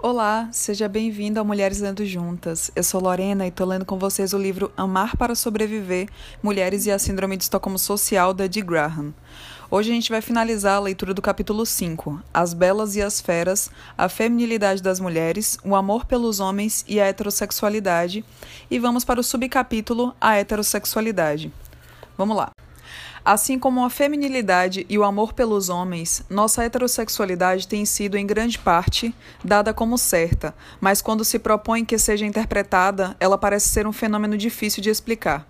Olá, seja bem-vindo ao Mulheres Lendo Juntas. Eu sou Lorena e estou lendo com vocês o livro Amar para Sobreviver: Mulheres e a Síndrome de Estocolmo Social, da Dee Graham. Hoje a gente vai finalizar a leitura do capítulo 5, As Belas e as Feras, a Feminilidade das Mulheres, o Amor pelos Homens e a Heterossexualidade, e vamos para o subcapítulo A Heterossexualidade. Vamos lá. Assim como a feminilidade e o amor pelos homens, nossa heterossexualidade tem sido, em grande parte, dada como certa, mas quando se propõe que seja interpretada, ela parece ser um fenômeno difícil de explicar.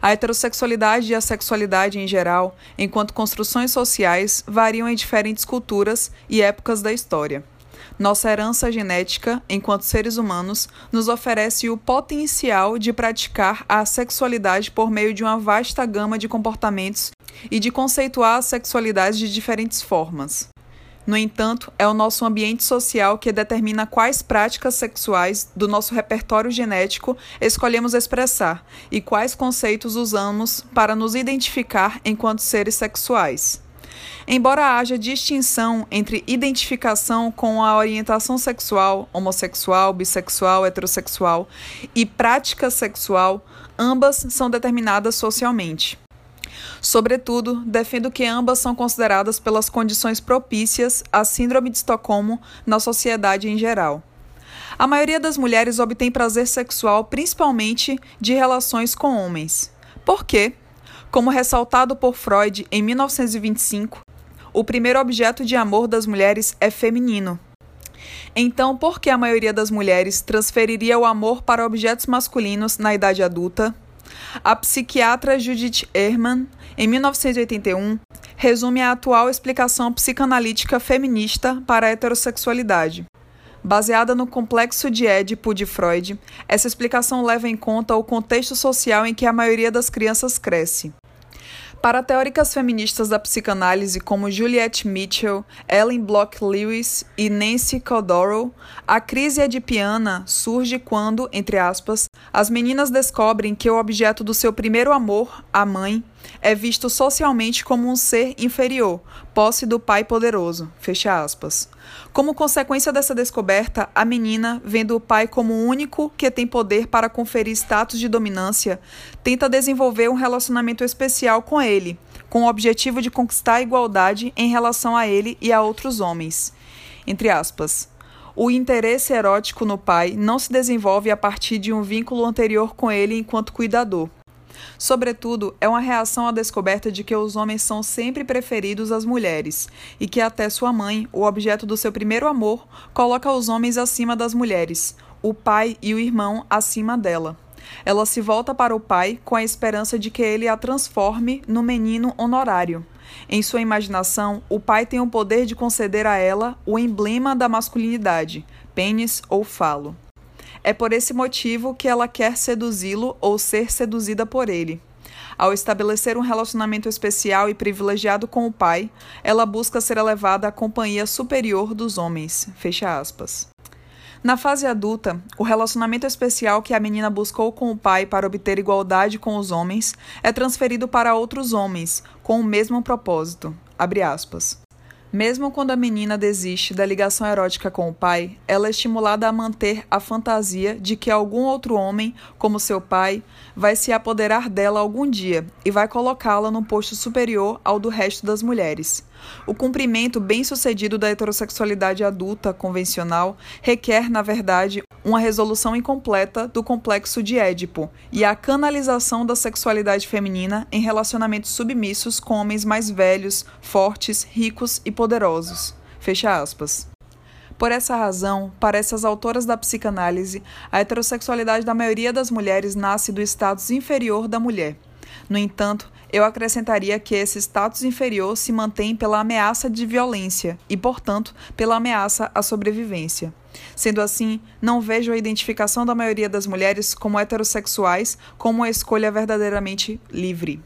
A heterossexualidade e a sexualidade em geral, enquanto construções sociais, variam em diferentes culturas e épocas da história. Nossa herança genética, enquanto seres humanos, nos oferece o potencial de praticar a sexualidade por meio de uma vasta gama de comportamentos e de conceituar a sexualidade de diferentes formas. No entanto, é o nosso ambiente social que determina quais práticas sexuais do nosso repertório genético escolhemos expressar e quais conceitos usamos para nos identificar enquanto seres sexuais. Embora haja distinção entre identificação com a orientação sexual, homossexual, bissexual, heterossexual e prática sexual, ambas são determinadas socialmente. Sobretudo, defendo que ambas são consideradas pelas condições propícias à Síndrome de Estocolmo na sociedade em geral. A maioria das mulheres obtém prazer sexual principalmente de relações com homens. Por quê? Como ressaltado por Freud em 1925, o primeiro objeto de amor das mulheres é feminino. Então, por que a maioria das mulheres transferiria o amor para objetos masculinos na idade adulta? A psiquiatra Judith Ehrman, em 1981, resume a atual explicação psicanalítica feminista para a heterossexualidade. Baseada no complexo de Édipo de Freud, essa explicação leva em conta o contexto social em que a maioria das crianças cresce. Para teóricas feministas da psicanálise como Juliette Mitchell, Ellen Block Lewis e Nancy Caldoro, a crise edipiana surge quando, entre aspas, as meninas descobrem que o objeto do seu primeiro amor, a mãe, é visto socialmente como um ser inferior, posse do pai poderoso. Fecha aspas. Como consequência dessa descoberta, a menina, vendo o pai como o único que tem poder para conferir status de dominância, tenta desenvolver um relacionamento especial com ele, com o objetivo de conquistar a igualdade em relação a ele e a outros homens. Entre aspas. O interesse erótico no pai não se desenvolve a partir de um vínculo anterior com ele enquanto cuidador Sobretudo, é uma reação à descoberta de que os homens são sempre preferidos às mulheres e que até sua mãe, o objeto do seu primeiro amor, coloca os homens acima das mulheres, o pai e o irmão acima dela. Ela se volta para o pai com a esperança de que ele a transforme no menino honorário. Em sua imaginação, o pai tem o poder de conceder a ela o emblema da masculinidade, pênis ou falo. É por esse motivo que ela quer seduzi-lo ou ser seduzida por ele. Ao estabelecer um relacionamento especial e privilegiado com o pai, ela busca ser elevada à companhia superior dos homens. Fecha aspas. Na fase adulta, o relacionamento especial que a menina buscou com o pai para obter igualdade com os homens é transferido para outros homens, com o mesmo propósito. Mesmo quando a menina desiste da ligação erótica com o pai, ela é estimulada a manter a fantasia de que algum outro homem, como seu pai, vai se apoderar dela algum dia e vai colocá-la num posto superior ao do resto das mulheres. O cumprimento bem-sucedido da heterossexualidade adulta convencional requer, na verdade, uma resolução incompleta do complexo de Édipo e a canalização da sexualidade feminina em relacionamentos submissos com homens mais velhos, fortes, ricos e poderosos. Fecha aspas. Por essa razão, para essas autoras da psicanálise, a heterossexualidade da maioria das mulheres nasce do status inferior da mulher. No entanto, eu acrescentaria que esse status inferior se mantém pela ameaça de violência e, portanto, pela ameaça à sobrevivência. Sendo assim, não vejo a identificação da maioria das mulheres como heterossexuais como uma escolha verdadeiramente livre.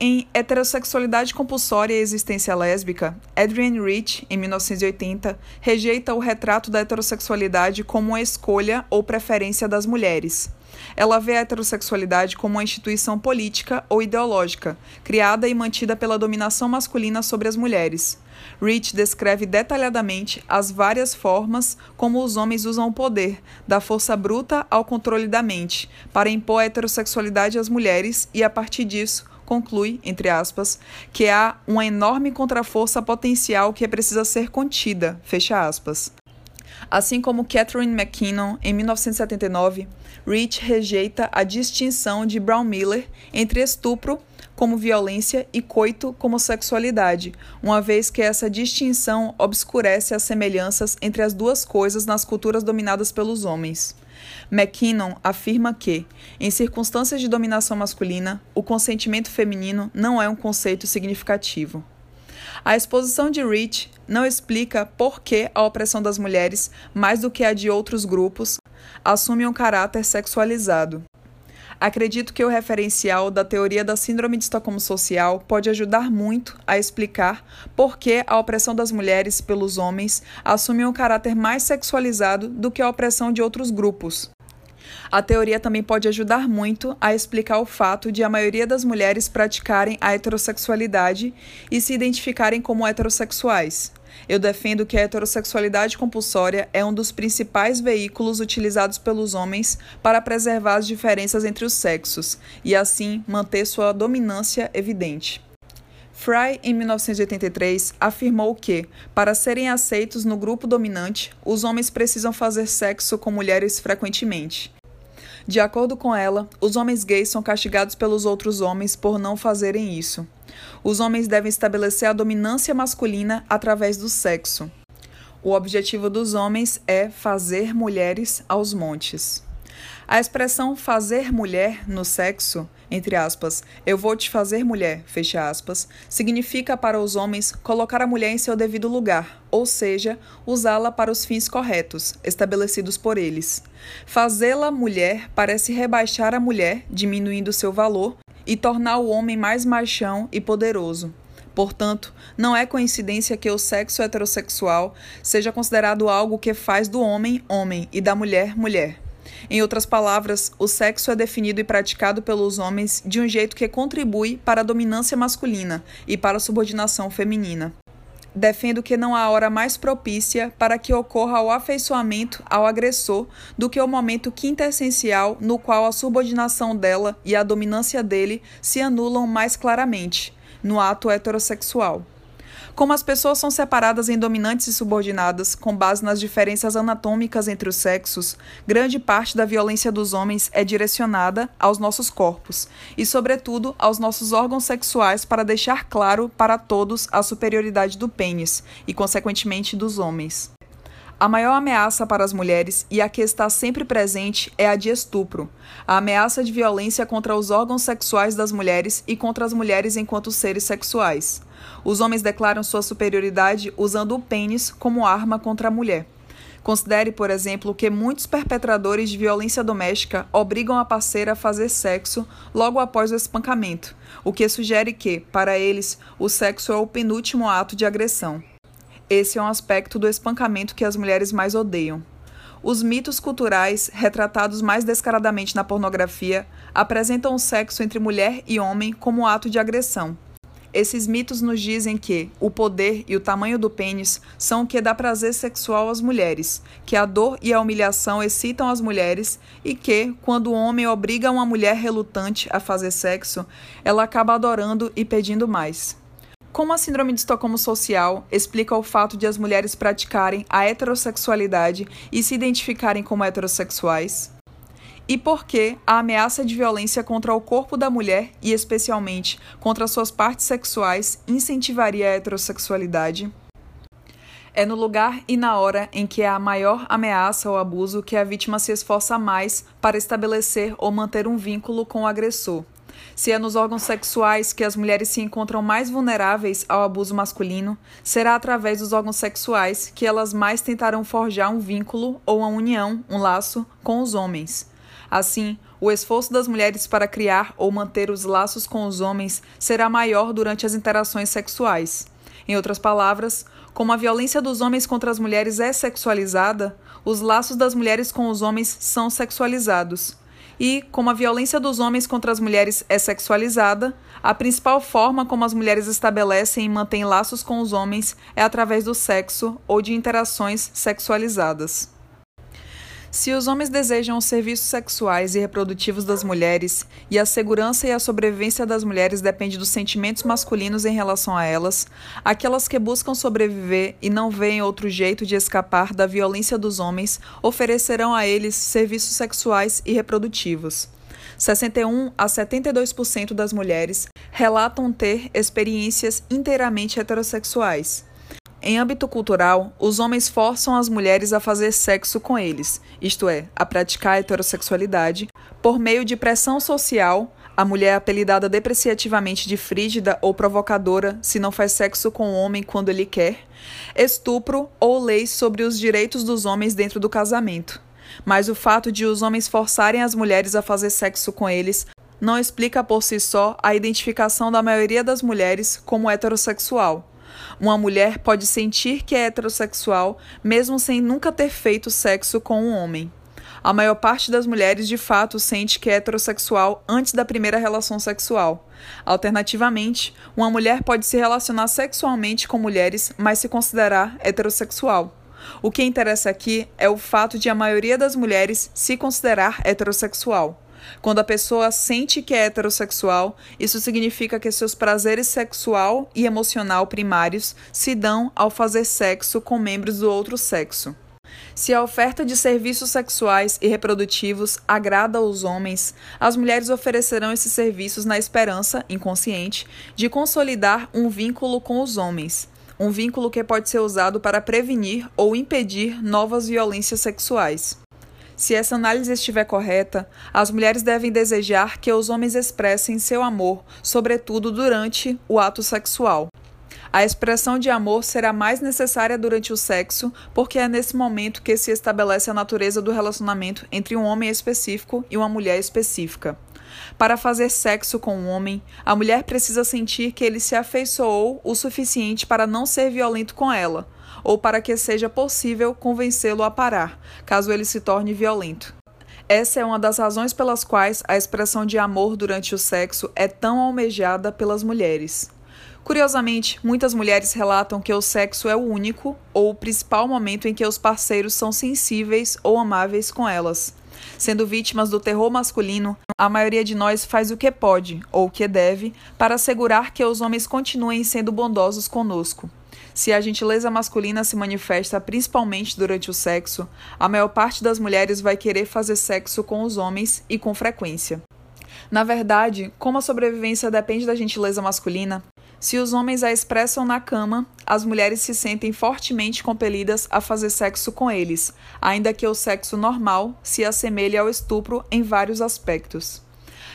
Em Heterossexualidade Compulsória e Existência Lésbica, Adrienne Rich, em 1980, rejeita o retrato da heterossexualidade como uma escolha ou preferência das mulheres. Ela vê a heterossexualidade como uma instituição política ou ideológica, criada e mantida pela dominação masculina sobre as mulheres. Rich descreve detalhadamente as várias formas como os homens usam o poder, da força bruta ao controle da mente, para impor a heterossexualidade às mulheres e, a partir disso, conclui, entre aspas, que há uma enorme contraforça potencial que precisa ser contida, fecha aspas. Assim como Catherine McKinnon, em 1979, Rich rejeita a distinção de Brown Miller entre estupro como violência e coito como sexualidade, uma vez que essa distinção obscurece as semelhanças entre as duas coisas nas culturas dominadas pelos homens. McKinnon afirma que, em circunstâncias de dominação masculina, o consentimento feminino não é um conceito significativo. A exposição de Rich não explica por que a opressão das mulheres, mais do que a de outros grupos, assume um caráter sexualizado. Acredito que o referencial da teoria da Síndrome de Estocolmo Social pode ajudar muito a explicar por que a opressão das mulheres pelos homens assume um caráter mais sexualizado do que a opressão de outros grupos. A teoria também pode ajudar muito a explicar o fato de a maioria das mulheres praticarem a heterossexualidade e se identificarem como heterossexuais. Eu defendo que a heterossexualidade compulsória é um dos principais veículos utilizados pelos homens para preservar as diferenças entre os sexos e, assim, manter sua dominância evidente. Fry, em 1983, afirmou que, para serem aceitos no grupo dominante, os homens precisam fazer sexo com mulheres frequentemente. De acordo com ela, os homens gays são castigados pelos outros homens por não fazerem isso. Os homens devem estabelecer a dominância masculina através do sexo. O objetivo dos homens é fazer mulheres aos montes. A expressão fazer mulher no sexo entre aspas, eu vou te fazer mulher, fecha aspas, significa para os homens colocar a mulher em seu devido lugar, ou seja, usá-la para os fins corretos, estabelecidos por eles. Fazê-la mulher parece rebaixar a mulher, diminuindo seu valor, e tornar o homem mais machão e poderoso. Portanto, não é coincidência que o sexo heterossexual seja considerado algo que faz do homem homem e da mulher mulher. Em outras palavras, o sexo é definido e praticado pelos homens de um jeito que contribui para a dominância masculina e para a subordinação feminina. Defendo que não há hora mais propícia para que ocorra o afeiçoamento ao agressor do que o momento quintessencial no qual a subordinação dela e a dominância dele se anulam mais claramente, no ato heterossexual. Como as pessoas são separadas em dominantes e subordinadas com base nas diferenças anatômicas entre os sexos, grande parte da violência dos homens é direcionada aos nossos corpos e, sobretudo, aos nossos órgãos sexuais para deixar claro para todos a superioridade do pênis e, consequentemente, dos homens. A maior ameaça para as mulheres e a que está sempre presente é a de estupro, a ameaça de violência contra os órgãos sexuais das mulheres e contra as mulheres enquanto seres sexuais. Os homens declaram sua superioridade usando o pênis como arma contra a mulher. Considere, por exemplo, que muitos perpetradores de violência doméstica obrigam a parceira a fazer sexo logo após o espancamento, o que sugere que, para eles, o sexo é o penúltimo ato de agressão. Esse é um aspecto do espancamento que as mulheres mais odeiam. Os mitos culturais, retratados mais descaradamente na pornografia, apresentam o sexo entre mulher e homem como ato de agressão. Esses mitos nos dizem que o poder e o tamanho do pênis são o que dá prazer sexual às mulheres, que a dor e a humilhação excitam as mulheres e que, quando o homem obriga uma mulher relutante a fazer sexo, ela acaba adorando e pedindo mais. Como a síndrome de Estocolmo social explica o fato de as mulheres praticarem a heterossexualidade e se identificarem como heterossexuais? e por que a ameaça de violência contra o corpo da mulher e especialmente contra suas partes sexuais incentivaria a heterossexualidade. É no lugar e na hora em que há a maior ameaça ou abuso que a vítima se esforça mais para estabelecer ou manter um vínculo com o agressor. Se é nos órgãos sexuais que as mulheres se encontram mais vulneráveis ao abuso masculino, será através dos órgãos sexuais que elas mais tentarão forjar um vínculo ou uma união, um laço, com os homens. Assim, o esforço das mulheres para criar ou manter os laços com os homens será maior durante as interações sexuais. Em outras palavras, como a violência dos homens contra as mulheres é sexualizada, os laços das mulheres com os homens são sexualizados. E, como a violência dos homens contra as mulheres é sexualizada, a principal forma como as mulheres estabelecem e mantêm laços com os homens é através do sexo ou de interações sexualizadas. Se os homens desejam os serviços sexuais e reprodutivos das mulheres, e a segurança e a sobrevivência das mulheres depende dos sentimentos masculinos em relação a elas, aquelas que buscam sobreviver e não veem outro jeito de escapar da violência dos homens oferecerão a eles serviços sexuais e reprodutivos. 61 a 72% das mulheres relatam ter experiências inteiramente heterossexuais. Em âmbito cultural, os homens forçam as mulheres a fazer sexo com eles, isto é, a praticar a heterossexualidade, por meio de pressão social. A mulher é apelidada depreciativamente de frígida ou provocadora se não faz sexo com o homem quando ele quer, estupro ou leis sobre os direitos dos homens dentro do casamento. Mas o fato de os homens forçarem as mulheres a fazer sexo com eles não explica por si só a identificação da maioria das mulheres como heterossexual. Uma mulher pode sentir que é heterossexual mesmo sem nunca ter feito sexo com um homem. A maior parte das mulheres de fato sente que é heterossexual antes da primeira relação sexual. Alternativamente, uma mulher pode se relacionar sexualmente com mulheres, mas se considerar heterossexual. O que interessa aqui é o fato de a maioria das mulheres se considerar heterossexual. Quando a pessoa sente que é heterossexual, isso significa que seus prazeres sexual e emocional primários se dão ao fazer sexo com membros do outro sexo. Se a oferta de serviços sexuais e reprodutivos agrada aos homens, as mulheres oferecerão esses serviços na esperança, inconsciente, de consolidar um vínculo com os homens, um vínculo que pode ser usado para prevenir ou impedir novas violências sexuais. Se essa análise estiver correta, as mulheres devem desejar que os homens expressem seu amor, sobretudo durante o ato sexual. A expressão de amor será mais necessária durante o sexo, porque é nesse momento que se estabelece a natureza do relacionamento entre um homem específico e uma mulher específica. Para fazer sexo com um homem, a mulher precisa sentir que ele se afeiçoou o suficiente para não ser violento com ela, ou para que seja possível convencê-lo a parar, caso ele se torne violento. Essa é uma das razões pelas quais a expressão de amor durante o sexo é tão almejada pelas mulheres. Curiosamente, muitas mulheres relatam que o sexo é o único ou o principal momento em que os parceiros são sensíveis ou amáveis com elas. Sendo vítimas do terror masculino, a maioria de nós faz o que pode, ou o que deve, para assegurar que os homens continuem sendo bondosos conosco. Se a gentileza masculina se manifesta principalmente durante o sexo, a maior parte das mulheres vai querer fazer sexo com os homens e com frequência. Na verdade, como a sobrevivência depende da gentileza masculina, se os homens a expressam na cama, as mulheres se sentem fortemente compelidas a fazer sexo com eles, ainda que o sexo normal se assemelhe ao estupro em vários aspectos.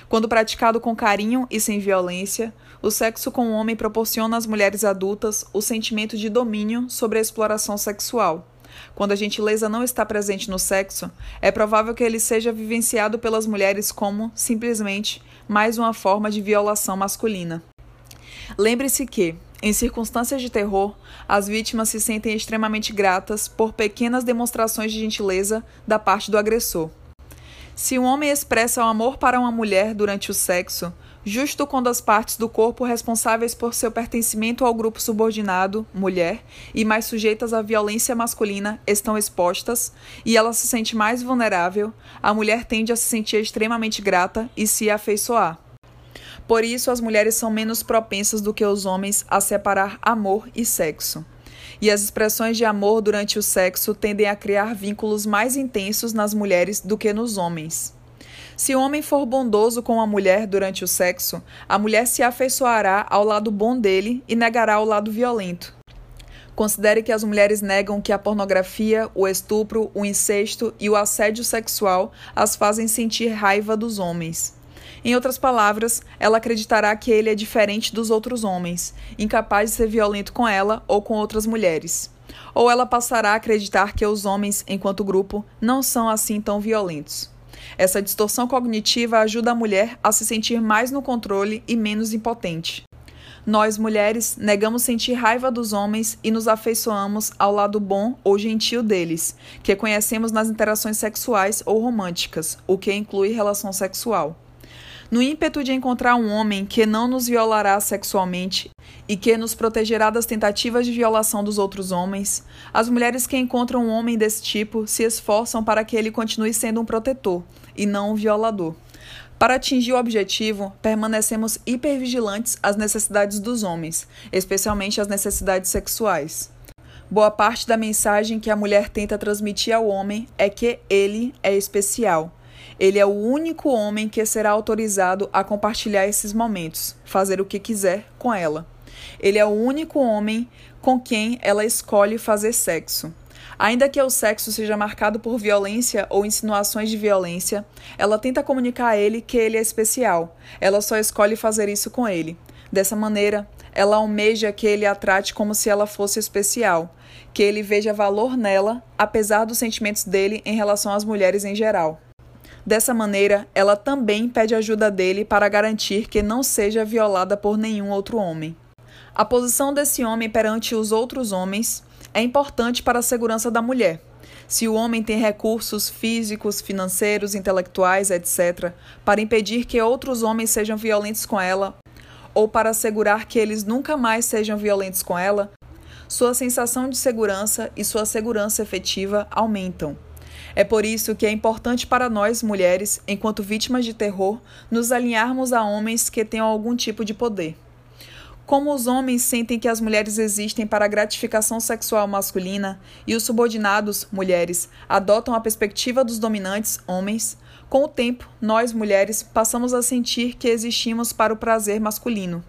Quando praticado com carinho e sem violência, o sexo com o homem proporciona às mulheres adultas o sentimento de domínio sobre a exploração sexual. Quando a gentileza não está presente no sexo, é provável que ele seja vivenciado pelas mulheres como, simplesmente, mais uma forma de violação masculina. Lembre-se que, em circunstâncias de terror, as vítimas se sentem extremamente gratas por pequenas demonstrações de gentileza da parte do agressor. Se um homem expressa o amor para uma mulher durante o sexo, justo quando as partes do corpo responsáveis por seu pertencimento ao grupo subordinado, mulher, e mais sujeitas à violência masculina estão expostas e ela se sente mais vulnerável, a mulher tende a se sentir extremamente grata e se afeiçoar. Por isso, as mulheres são menos propensas do que os homens a separar amor e sexo. E as expressões de amor durante o sexo tendem a criar vínculos mais intensos nas mulheres do que nos homens. Se o homem for bondoso com a mulher durante o sexo, a mulher se afeiçoará ao lado bom dele e negará o lado violento. Considere que as mulheres negam que a pornografia, o estupro, o incesto e o assédio sexual as fazem sentir raiva dos homens. Em outras palavras, ela acreditará que ele é diferente dos outros homens, incapaz de ser violento com ela ou com outras mulheres. Ou ela passará a acreditar que os homens, enquanto grupo, não são assim tão violentos. Essa distorção cognitiva ajuda a mulher a se sentir mais no controle e menos impotente. Nós, mulheres, negamos sentir raiva dos homens e nos afeiçoamos ao lado bom ou gentil deles, que conhecemos nas interações sexuais ou românticas, o que inclui relação sexual. No ímpeto de encontrar um homem que não nos violará sexualmente e que nos protegerá das tentativas de violação dos outros homens, as mulheres que encontram um homem desse tipo se esforçam para que ele continue sendo um protetor e não um violador. Para atingir o objetivo, permanecemos hipervigilantes às necessidades dos homens, especialmente às necessidades sexuais. Boa parte da mensagem que a mulher tenta transmitir ao homem é que ele é especial. Ele é o único homem que será autorizado a compartilhar esses momentos, fazer o que quiser com ela. Ele é o único homem com quem ela escolhe fazer sexo. Ainda que o sexo seja marcado por violência ou insinuações de violência, ela tenta comunicar a ele que ele é especial. Ela só escolhe fazer isso com ele. Dessa maneira, ela almeja que ele a trate como se ela fosse especial, que ele veja valor nela, apesar dos sentimentos dele em relação às mulheres em geral. Dessa maneira, ela também pede ajuda dele para garantir que não seja violada por nenhum outro homem. A posição desse homem perante os outros homens é importante para a segurança da mulher. Se o homem tem recursos físicos, financeiros, intelectuais, etc., para impedir que outros homens sejam violentos com ela, ou para assegurar que eles nunca mais sejam violentos com ela, sua sensação de segurança e sua segurança efetiva aumentam. É por isso que é importante para nós, mulheres, enquanto vítimas de terror, nos alinharmos a homens que tenham algum tipo de poder. Como os homens sentem que as mulheres existem para a gratificação sexual masculina e os subordinados, mulheres, adotam a perspectiva dos dominantes, homens, com o tempo, nós, mulheres, passamos a sentir que existimos para o prazer masculino.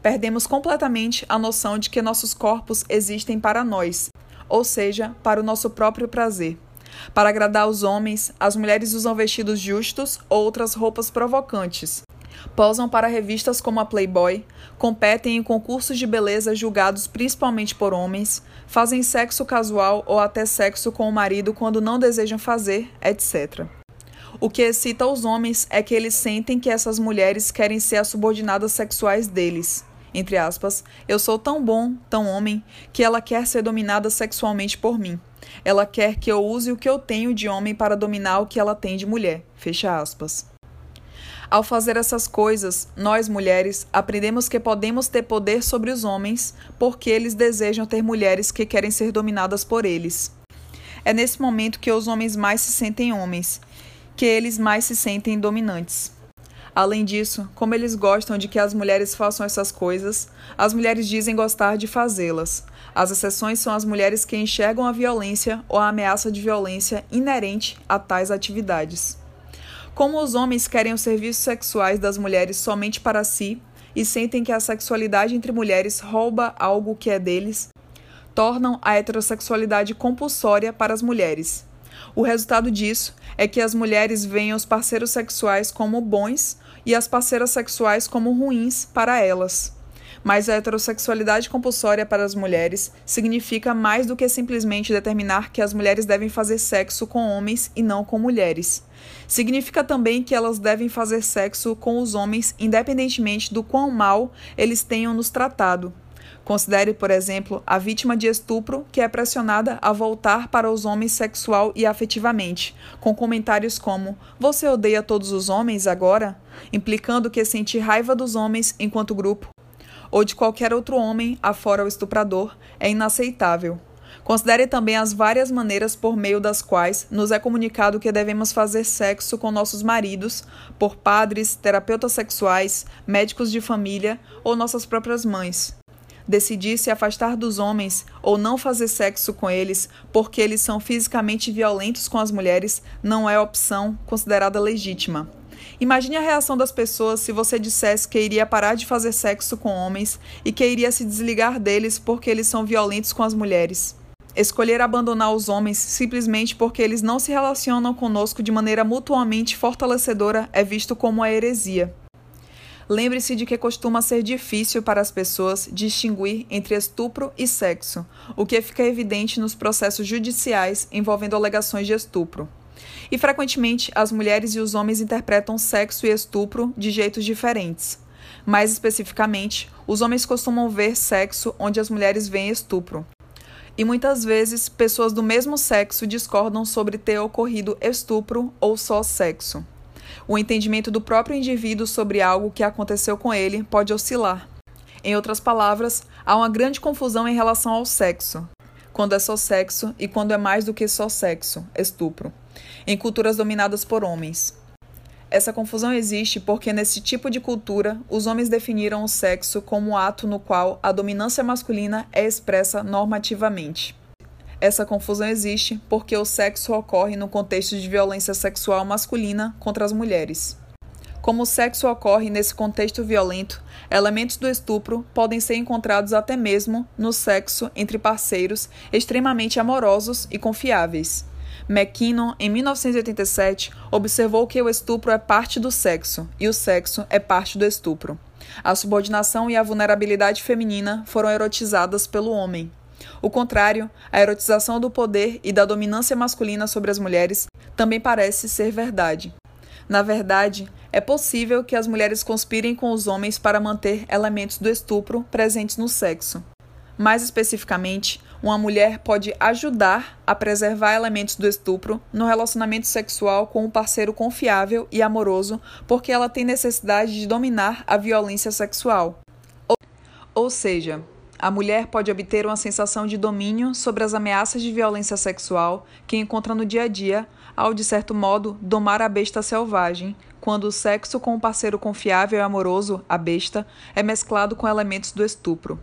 Perdemos completamente a noção de que nossos corpos existem para nós, ou seja, para o nosso próprio prazer. Para agradar os homens, as mulheres usam vestidos justos ou outras roupas provocantes, posam para revistas como a Playboy, competem em concursos de beleza julgados principalmente por homens, fazem sexo casual ou até sexo com o marido quando não desejam fazer, etc. O que excita os homens é que eles sentem que essas mulheres querem ser as subordinadas sexuais deles. Entre aspas, eu sou tão bom, tão homem, que ela quer ser dominada sexualmente por mim. Ela quer que eu use o que eu tenho de homem para dominar o que ela tem de mulher. Fecha aspas. Ao fazer essas coisas, nós mulheres aprendemos que podemos ter poder sobre os homens porque eles desejam ter mulheres que querem ser dominadas por eles. É nesse momento que os homens mais se sentem homens, que eles mais se sentem dominantes. Além disso, como eles gostam de que as mulheres façam essas coisas, as mulheres dizem gostar de fazê-las. As exceções são as mulheres que enxergam a violência ou a ameaça de violência inerente a tais atividades. Como os homens querem os serviços sexuais das mulheres somente para si e sentem que a sexualidade entre mulheres rouba algo que é deles, tornam a heterossexualidade compulsória para as mulheres. O resultado disso é que as mulheres veem os parceiros sexuais como bons e as parceiras sexuais como ruins para elas. Mas a heterossexualidade compulsória para as mulheres significa mais do que simplesmente determinar que as mulheres devem fazer sexo com homens e não com mulheres. Significa também que elas devem fazer sexo com os homens independentemente do quão mal eles tenham nos tratado. Considere, por exemplo, a vítima de estupro que é pressionada a voltar para os homens sexual e afetivamente, com comentários como: Você odeia todos os homens agora? implicando que sentir raiva dos homens enquanto grupo ou de qualquer outro homem, afora o estuprador, é inaceitável. Considere também as várias maneiras por meio das quais nos é comunicado que devemos fazer sexo com nossos maridos, por padres, terapeutas sexuais, médicos de família ou nossas próprias mães. Decidir se afastar dos homens ou não fazer sexo com eles porque eles são fisicamente violentos com as mulheres não é opção considerada legítima. Imagine a reação das pessoas se você dissesse que iria parar de fazer sexo com homens e que iria se desligar deles porque eles são violentos com as mulheres. Escolher abandonar os homens simplesmente porque eles não se relacionam conosco de maneira mutuamente fortalecedora é visto como uma heresia. Lembre-se de que costuma ser difícil para as pessoas distinguir entre estupro e sexo, o que fica evidente nos processos judiciais envolvendo alegações de estupro. E frequentemente as mulheres e os homens interpretam sexo e estupro de jeitos diferentes. Mais especificamente, os homens costumam ver sexo onde as mulheres veem estupro. E muitas vezes pessoas do mesmo sexo discordam sobre ter ocorrido estupro ou só sexo. O entendimento do próprio indivíduo sobre algo que aconteceu com ele pode oscilar. Em outras palavras, há uma grande confusão em relação ao sexo, quando é só sexo e quando é mais do que só sexo, estupro, em culturas dominadas por homens. Essa confusão existe porque, nesse tipo de cultura, os homens definiram o sexo como um ato no qual a dominância masculina é expressa normativamente. Essa confusão existe porque o sexo ocorre no contexto de violência sexual masculina contra as mulheres. Como o sexo ocorre nesse contexto violento, elementos do estupro podem ser encontrados até mesmo no sexo entre parceiros extremamente amorosos e confiáveis. McKinnon, em 1987, observou que o estupro é parte do sexo e o sexo é parte do estupro. A subordinação e a vulnerabilidade feminina foram erotizadas pelo homem. O contrário, a erotização do poder e da dominância masculina sobre as mulheres também parece ser verdade. Na verdade, é possível que as mulheres conspirem com os homens para manter elementos do estupro presentes no sexo. Mais especificamente, uma mulher pode ajudar a preservar elementos do estupro no relacionamento sexual com um parceiro confiável e amoroso, porque ela tem necessidade de dominar a violência sexual. Ou seja, a mulher pode obter uma sensação de domínio sobre as ameaças de violência sexual que encontra no dia a dia, ao, de certo modo, domar a besta selvagem, quando o sexo com um parceiro confiável e amoroso, a besta, é mesclado com elementos do estupro.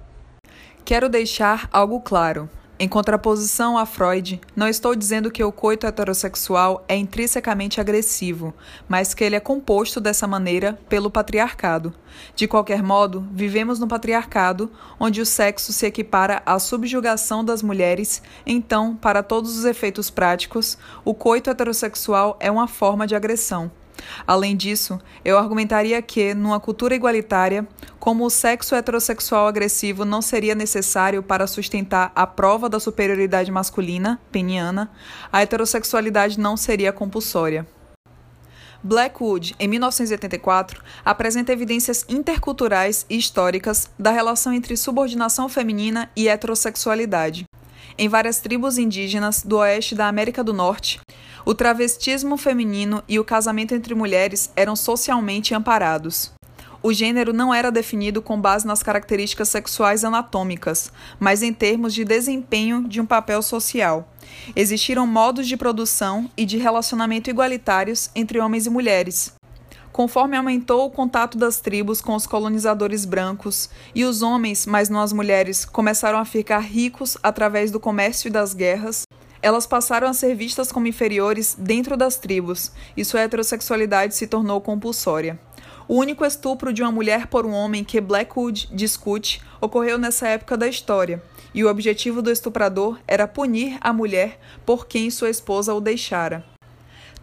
Quero deixar algo claro. Em contraposição a Freud, não estou dizendo que o coito heterossexual é intrinsecamente agressivo, mas que ele é composto dessa maneira pelo patriarcado. De qualquer modo, vivemos no patriarcado, onde o sexo se equipara à subjugação das mulheres, então, para todos os efeitos práticos, o coito heterossexual é uma forma de agressão. Além disso, eu argumentaria que, numa cultura igualitária, como o sexo heterossexual agressivo não seria necessário para sustentar a prova da superioridade masculina, peniana, a heterossexualidade não seria compulsória. Blackwood, em 1984, apresenta evidências interculturais e históricas da relação entre subordinação feminina e heterossexualidade. Em várias tribos indígenas do oeste da América do Norte, o travestismo feminino e o casamento entre mulheres eram socialmente amparados. O gênero não era definido com base nas características sexuais anatômicas, mas em termos de desempenho de um papel social. Existiram modos de produção e de relacionamento igualitários entre homens e mulheres. Conforme aumentou o contato das tribos com os colonizadores brancos e os homens, mas não as mulheres, começaram a ficar ricos através do comércio e das guerras, elas passaram a ser vistas como inferiores dentro das tribos e sua heterossexualidade se tornou compulsória. O único estupro de uma mulher por um homem que Blackwood discute ocorreu nessa época da história, e o objetivo do estuprador era punir a mulher por quem sua esposa o deixara.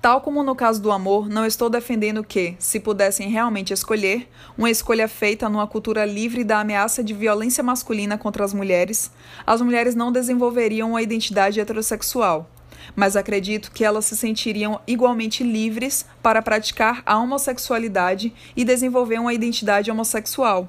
Tal como no caso do amor, não estou defendendo que, se pudessem realmente escolher, uma escolha feita numa cultura livre da ameaça de violência masculina contra as mulheres, as mulheres não desenvolveriam uma identidade heterossexual. Mas acredito que elas se sentiriam igualmente livres para praticar a homossexualidade e desenvolver uma identidade homossexual.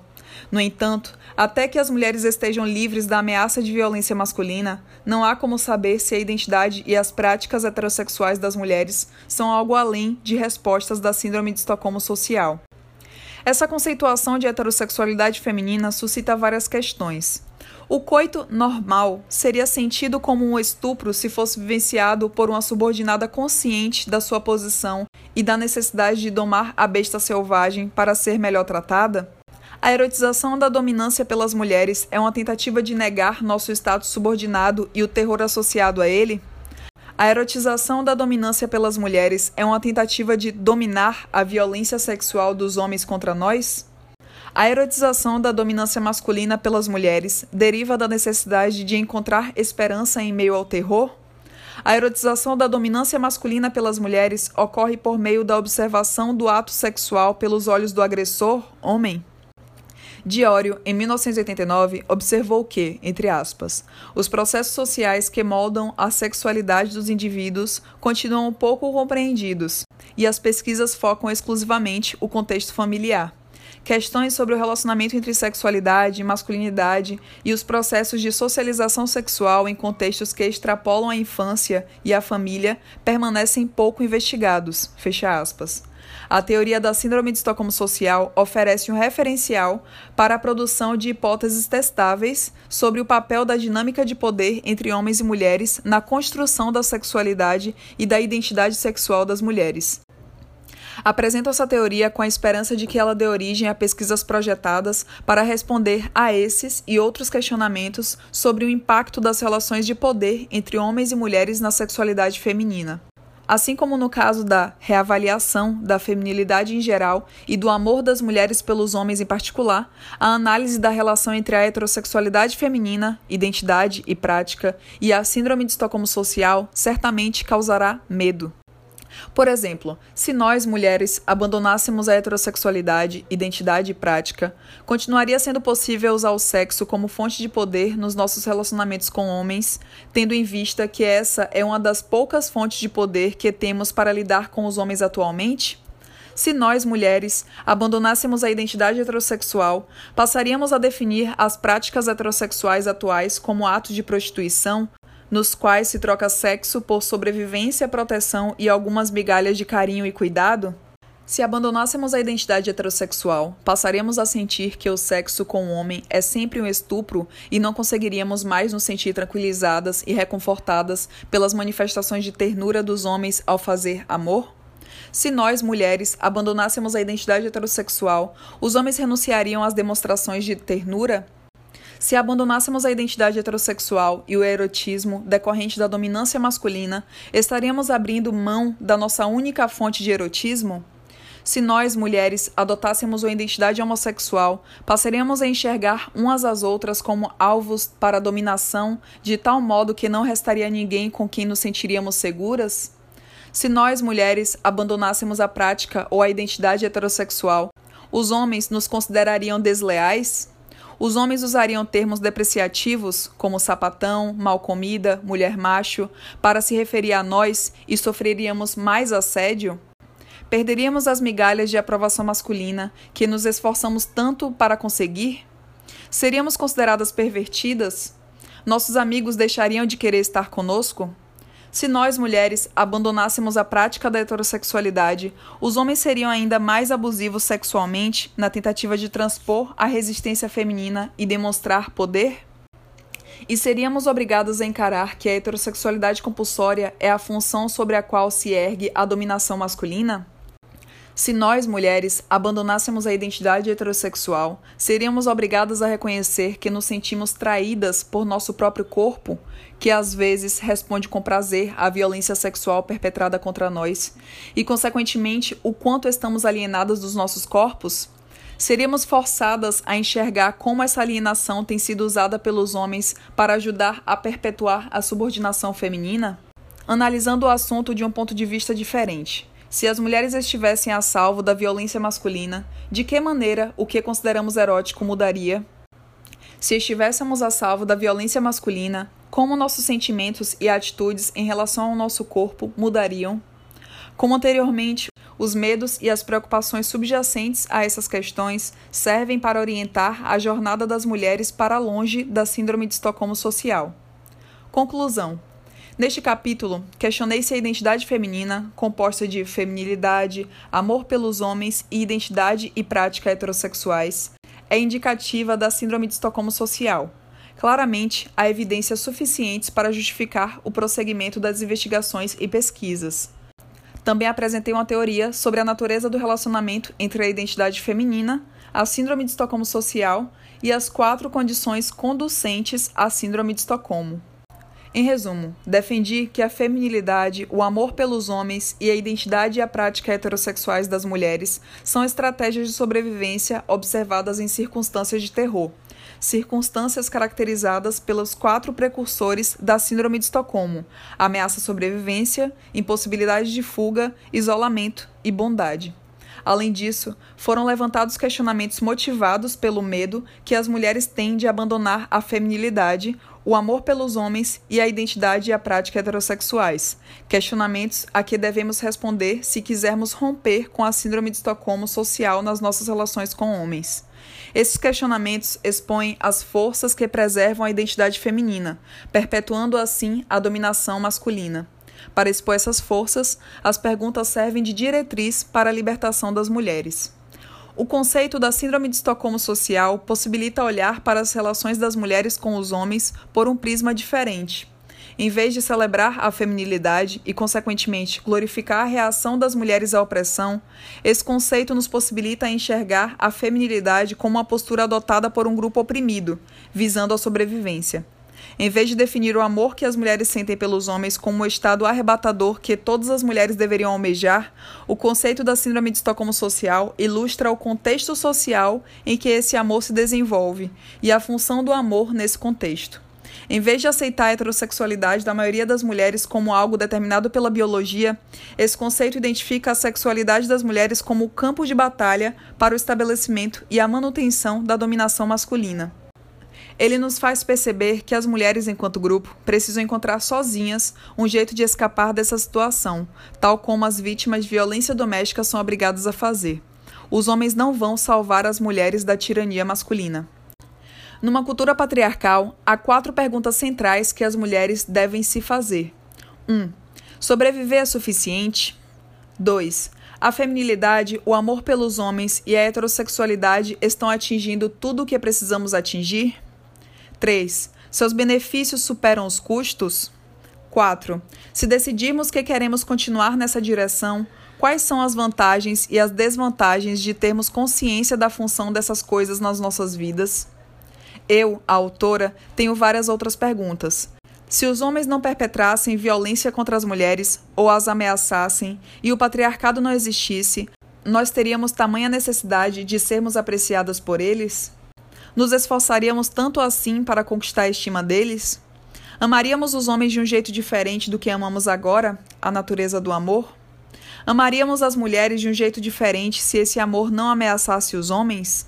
No entanto, até que as mulheres estejam livres da ameaça de violência masculina, não há como saber se a identidade e as práticas heterossexuais das mulheres são algo além de respostas da Síndrome de Estocolmo social. Essa conceituação de heterossexualidade feminina suscita várias questões. O coito normal seria sentido como um estupro se fosse vivenciado por uma subordinada consciente da sua posição e da necessidade de domar a besta selvagem para ser melhor tratada? A erotização da dominância pelas mulheres é uma tentativa de negar nosso status subordinado e o terror associado a ele? A erotização da dominância pelas mulheres é uma tentativa de dominar a violência sexual dos homens contra nós? A erotização da dominância masculina pelas mulheres deriva da necessidade de encontrar esperança em meio ao terror? A erotização da dominância masculina pelas mulheres ocorre por meio da observação do ato sexual pelos olhos do agressor, homem? Diório, em 1989, observou que, entre aspas, os processos sociais que moldam a sexualidade dos indivíduos continuam pouco compreendidos e as pesquisas focam exclusivamente o contexto familiar. Questões sobre o relacionamento entre sexualidade e masculinidade e os processos de socialização sexual em contextos que extrapolam a infância e a família permanecem pouco investigados. Fecha aspas. A teoria da Síndrome de Estocolmo Social oferece um referencial para a produção de hipóteses testáveis sobre o papel da dinâmica de poder entre homens e mulheres na construção da sexualidade e da identidade sexual das mulheres. Apresenta essa teoria com a esperança de que ela dê origem a pesquisas projetadas para responder a esses e outros questionamentos sobre o impacto das relações de poder entre homens e mulheres na sexualidade feminina. Assim como no caso da reavaliação da feminilidade em geral e do amor das mulheres pelos homens em particular, a análise da relação entre a heterossexualidade feminina, identidade e prática, e a síndrome de Estocolmo social certamente causará medo. Por exemplo, se nós, mulheres, abandonássemos a heterossexualidade, identidade e prática, continuaria sendo possível usar o sexo como fonte de poder nos nossos relacionamentos com homens, tendo em vista que essa é uma das poucas fontes de poder que temos para lidar com os homens atualmente? Se nós, mulheres, abandonássemos a identidade heterossexual, passaríamos a definir as práticas heterossexuais atuais como atos de prostituição, nos quais se troca sexo por sobrevivência, proteção e algumas migalhas de carinho e cuidado? Se abandonássemos a identidade heterossexual, passaríamos a sentir que o sexo com o homem é sempre um estupro e não conseguiríamos mais nos sentir tranquilizadas e reconfortadas pelas manifestações de ternura dos homens ao fazer amor? Se nós, mulheres, abandonássemos a identidade heterossexual, os homens renunciariam às demonstrações de ternura? Se abandonássemos a identidade heterossexual e o erotismo decorrente da dominância masculina, estaríamos abrindo mão da nossa única fonte de erotismo? Se nós, mulheres, adotássemos uma identidade homossexual, passaríamos a enxergar umas às outras como alvos para a dominação, de tal modo que não restaria ninguém com quem nos sentiríamos seguras? Se nós, mulheres, abandonássemos a prática ou a identidade heterossexual, os homens nos considerariam desleais? Os homens usariam termos depreciativos, como sapatão, mal comida, mulher macho, para se referir a nós e sofreríamos mais assédio? Perderíamos as migalhas de aprovação masculina que nos esforçamos tanto para conseguir? Seríamos consideradas pervertidas? Nossos amigos deixariam de querer estar conosco? Se nós, mulheres, abandonássemos a prática da heterossexualidade, os homens seriam ainda mais abusivos sexualmente na tentativa de transpor a resistência feminina e demonstrar poder? E seríamos obrigados a encarar que a heterossexualidade compulsória é a função sobre a qual se ergue a dominação masculina? Se nós, mulheres, abandonássemos a identidade heterossexual, seríamos obrigadas a reconhecer que nos sentimos traídas por nosso próprio corpo, que às vezes responde com prazer à violência sexual perpetrada contra nós, e, consequentemente, o quanto estamos alienadas dos nossos corpos? Seríamos forçadas a enxergar como essa alienação tem sido usada pelos homens para ajudar a perpetuar a subordinação feminina? Analisando o assunto de um ponto de vista diferente. Se as mulheres estivessem a salvo da violência masculina, de que maneira o que consideramos erótico mudaria? Se estivéssemos a salvo da violência masculina, como nossos sentimentos e atitudes em relação ao nosso corpo mudariam? Como anteriormente, os medos e as preocupações subjacentes a essas questões servem para orientar a jornada das mulheres para longe da Síndrome de Estocolmo Social. Conclusão: Neste capítulo, questionei se a identidade feminina, composta de feminilidade, amor pelos homens e identidade e prática heterossexuais, é indicativa da Síndrome de Estocolmo Social. Claramente, há evidências suficientes para justificar o prosseguimento das investigações e pesquisas. Também apresentei uma teoria sobre a natureza do relacionamento entre a identidade feminina, a Síndrome de Estocolmo Social e as quatro condições conducentes à Síndrome de Estocolmo. Em resumo, defendi que a feminilidade, o amor pelos homens e a identidade e a prática heterossexuais das mulheres são estratégias de sobrevivência observadas em circunstâncias de terror, circunstâncias caracterizadas pelos quatro precursores da Síndrome de Estocolmo: ameaça à sobrevivência, impossibilidade de fuga, isolamento e bondade. Além disso, foram levantados questionamentos motivados pelo medo que as mulheres têm de abandonar a feminilidade, o amor pelos homens e a identidade e a prática heterossexuais. Questionamentos a que devemos responder se quisermos romper com a síndrome de Estocolmo social nas nossas relações com homens. Esses questionamentos expõem as forças que preservam a identidade feminina, perpetuando assim a dominação masculina. Para expor essas forças, as perguntas servem de diretriz para a libertação das mulheres. O conceito da Síndrome de Estocolmo Social possibilita olhar para as relações das mulheres com os homens por um prisma diferente. Em vez de celebrar a feminilidade e, consequentemente, glorificar a reação das mulheres à opressão, esse conceito nos possibilita enxergar a feminilidade como uma postura adotada por um grupo oprimido, visando a sobrevivência. Em vez de definir o amor que as mulheres sentem pelos homens como um estado arrebatador que todas as mulheres deveriam almejar, o conceito da Síndrome de Estocolmo Social ilustra o contexto social em que esse amor se desenvolve e a função do amor nesse contexto. Em vez de aceitar a heterossexualidade da maioria das mulheres como algo determinado pela biologia, esse conceito identifica a sexualidade das mulheres como o campo de batalha para o estabelecimento e a manutenção da dominação masculina. Ele nos faz perceber que as mulheres, enquanto grupo, precisam encontrar sozinhas um jeito de escapar dessa situação, tal como as vítimas de violência doméstica são obrigadas a fazer. Os homens não vão salvar as mulheres da tirania masculina. Numa cultura patriarcal, há quatro perguntas centrais que as mulheres devem se fazer: 1. Um, sobreviver é suficiente? 2. A feminilidade, o amor pelos homens e a heterossexualidade estão atingindo tudo o que precisamos atingir? 3. Seus benefícios superam os custos? 4. Se decidirmos que queremos continuar nessa direção, quais são as vantagens e as desvantagens de termos consciência da função dessas coisas nas nossas vidas? Eu, a autora, tenho várias outras perguntas. Se os homens não perpetrassem violência contra as mulheres ou as ameaçassem e o patriarcado não existisse, nós teríamos tamanha necessidade de sermos apreciadas por eles? Nos esforçaríamos tanto assim para conquistar a estima deles? Amaríamos os homens de um jeito diferente do que amamos agora, a natureza do amor? Amaríamos as mulheres de um jeito diferente se esse amor não ameaçasse os homens?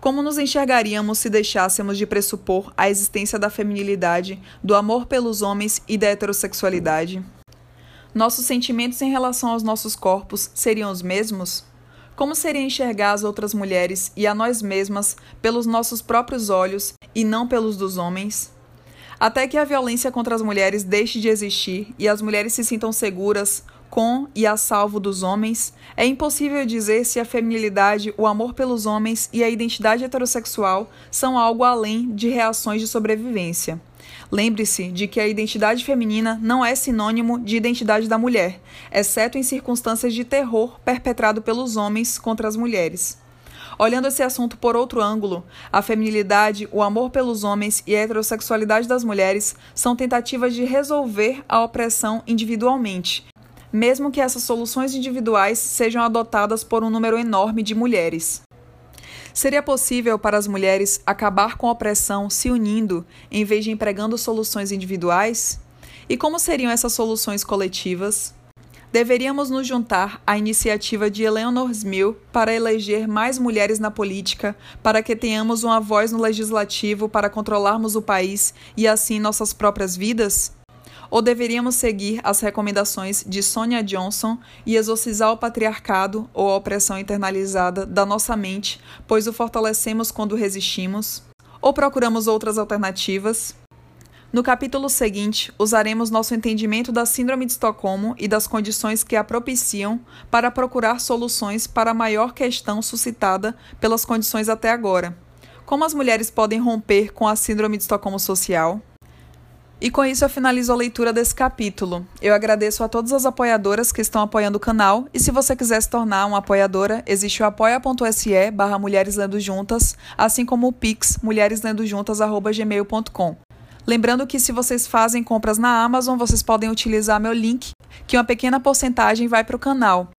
Como nos enxergaríamos se deixássemos de pressupor a existência da feminilidade, do amor pelos homens e da heterossexualidade? Nossos sentimentos em relação aos nossos corpos seriam os mesmos? Como seria enxergar as outras mulheres e a nós mesmas pelos nossos próprios olhos e não pelos dos homens? Até que a violência contra as mulheres deixe de existir e as mulheres se sintam seguras com e a salvo dos homens, é impossível dizer se a feminilidade, o amor pelos homens e a identidade heterossexual são algo além de reações de sobrevivência. Lembre-se de que a identidade feminina não é sinônimo de identidade da mulher, exceto em circunstâncias de terror perpetrado pelos homens contra as mulheres. Olhando esse assunto por outro ângulo, a feminilidade, o amor pelos homens e a heterossexualidade das mulheres são tentativas de resolver a opressão individualmente, mesmo que essas soluções individuais sejam adotadas por um número enorme de mulheres. Seria possível para as mulheres acabar com a opressão se unindo em vez de empregando soluções individuais? E como seriam essas soluções coletivas? Deveríamos nos juntar à iniciativa de Eleanor Smil para eleger mais mulheres na política, para que tenhamos uma voz no legislativo para controlarmos o país e assim nossas próprias vidas? Ou deveríamos seguir as recomendações de Sonia Johnson e exorcizar o patriarcado ou a opressão internalizada da nossa mente, pois o fortalecemos quando resistimos? Ou procuramos outras alternativas? No capítulo seguinte, usaremos nosso entendimento da Síndrome de Estocolmo e das condições que a propiciam para procurar soluções para a maior questão suscitada pelas condições até agora. Como as mulheres podem romper com a Síndrome de Estocolmo social? E com isso eu finalizo a leitura desse capítulo. Eu agradeço a todas as apoiadoras que estão apoiando o canal e se você quiser se tornar uma apoiadora, existe o apoia.se barra Mulheres Lendo Juntas, assim como o pix mulhereslendojuntas.gmail.com. Lembrando que se vocês fazem compras na Amazon, vocês podem utilizar meu link, que uma pequena porcentagem vai para o canal.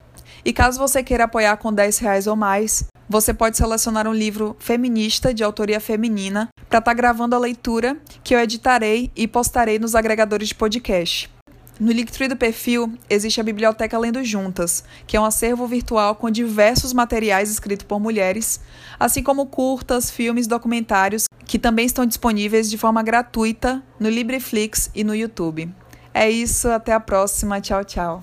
E caso você queira apoiar com 10 reais ou mais, você pode selecionar um livro feminista de autoria feminina para estar tá gravando a leitura que eu editarei e postarei nos agregadores de podcast. No Linktree do perfil existe a Biblioteca Lendo Juntas, que é um acervo virtual com diversos materiais escritos por mulheres, assim como curtas, filmes, documentários, que também estão disponíveis de forma gratuita no Libreflix e no YouTube. É isso, até a próxima. Tchau, tchau.